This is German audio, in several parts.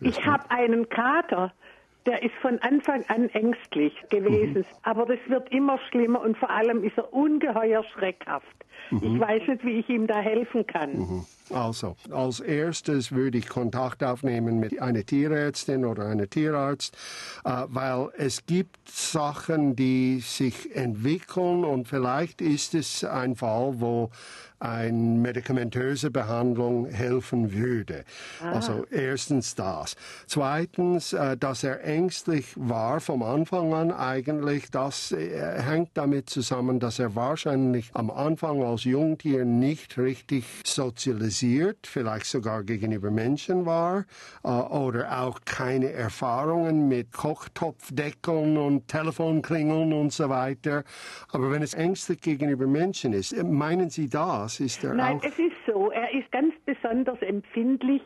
Ich habe einen Kater, der ist von Anfang an ängstlich gewesen. Mhm. Aber das wird immer schlimmer und vor allem ist er ungeheuer schreckhaft. Mhm. Ich weiß nicht, wie ich ihm da helfen kann. Mhm. Also, als erstes würde ich Kontakt aufnehmen mit einer Tierärztin oder einem Tierarzt, äh, weil es gibt Sachen, die sich entwickeln und vielleicht ist es ein Fall, wo eine medikamentöse Behandlung helfen würde. Ah. Also erstens das. Zweitens, äh, dass er ängstlich war vom Anfang an eigentlich, das äh, hängt damit zusammen, dass er wahrscheinlich am Anfang als Jungtier nicht richtig sozialisiert, vielleicht sogar gegenüber Menschen war äh, oder auch keine Erfahrungen mit Kochtopfdeckeln und Telefonklingeln und so weiter. Aber wenn es ängstlich gegenüber Menschen ist, meinen Sie das? Ist er Nein, auch? es ist so, er ist ganz besonders empfindlich,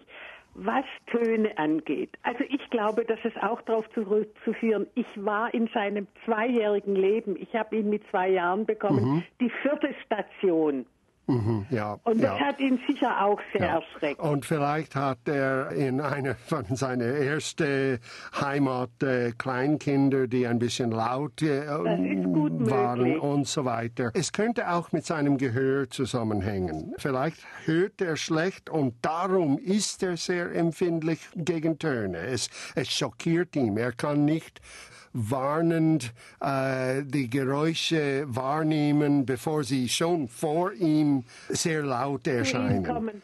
was Töne angeht. Also ich glaube, das ist auch darauf zurückzuführen. Ich war in seinem zweijährigen Leben, ich habe ihn mit zwei Jahren bekommen, mhm. die vierte Station. Mhm, ja, und das ja. hat ihn sicher auch sehr ja. erschreckt. Und vielleicht hat er in einer von seiner ersten Heimat äh, Kleinkinder, die ein bisschen laut äh, waren möglich. und so weiter. Es könnte auch mit seinem Gehör zusammenhängen. Vielleicht hört er schlecht und darum ist er sehr empfindlich gegen Töne. Es, es schockiert ihn. Er kann nicht warnend äh, die Geräusche wahrnehmen, bevor sie schon vor ihm sehr laut erscheinen.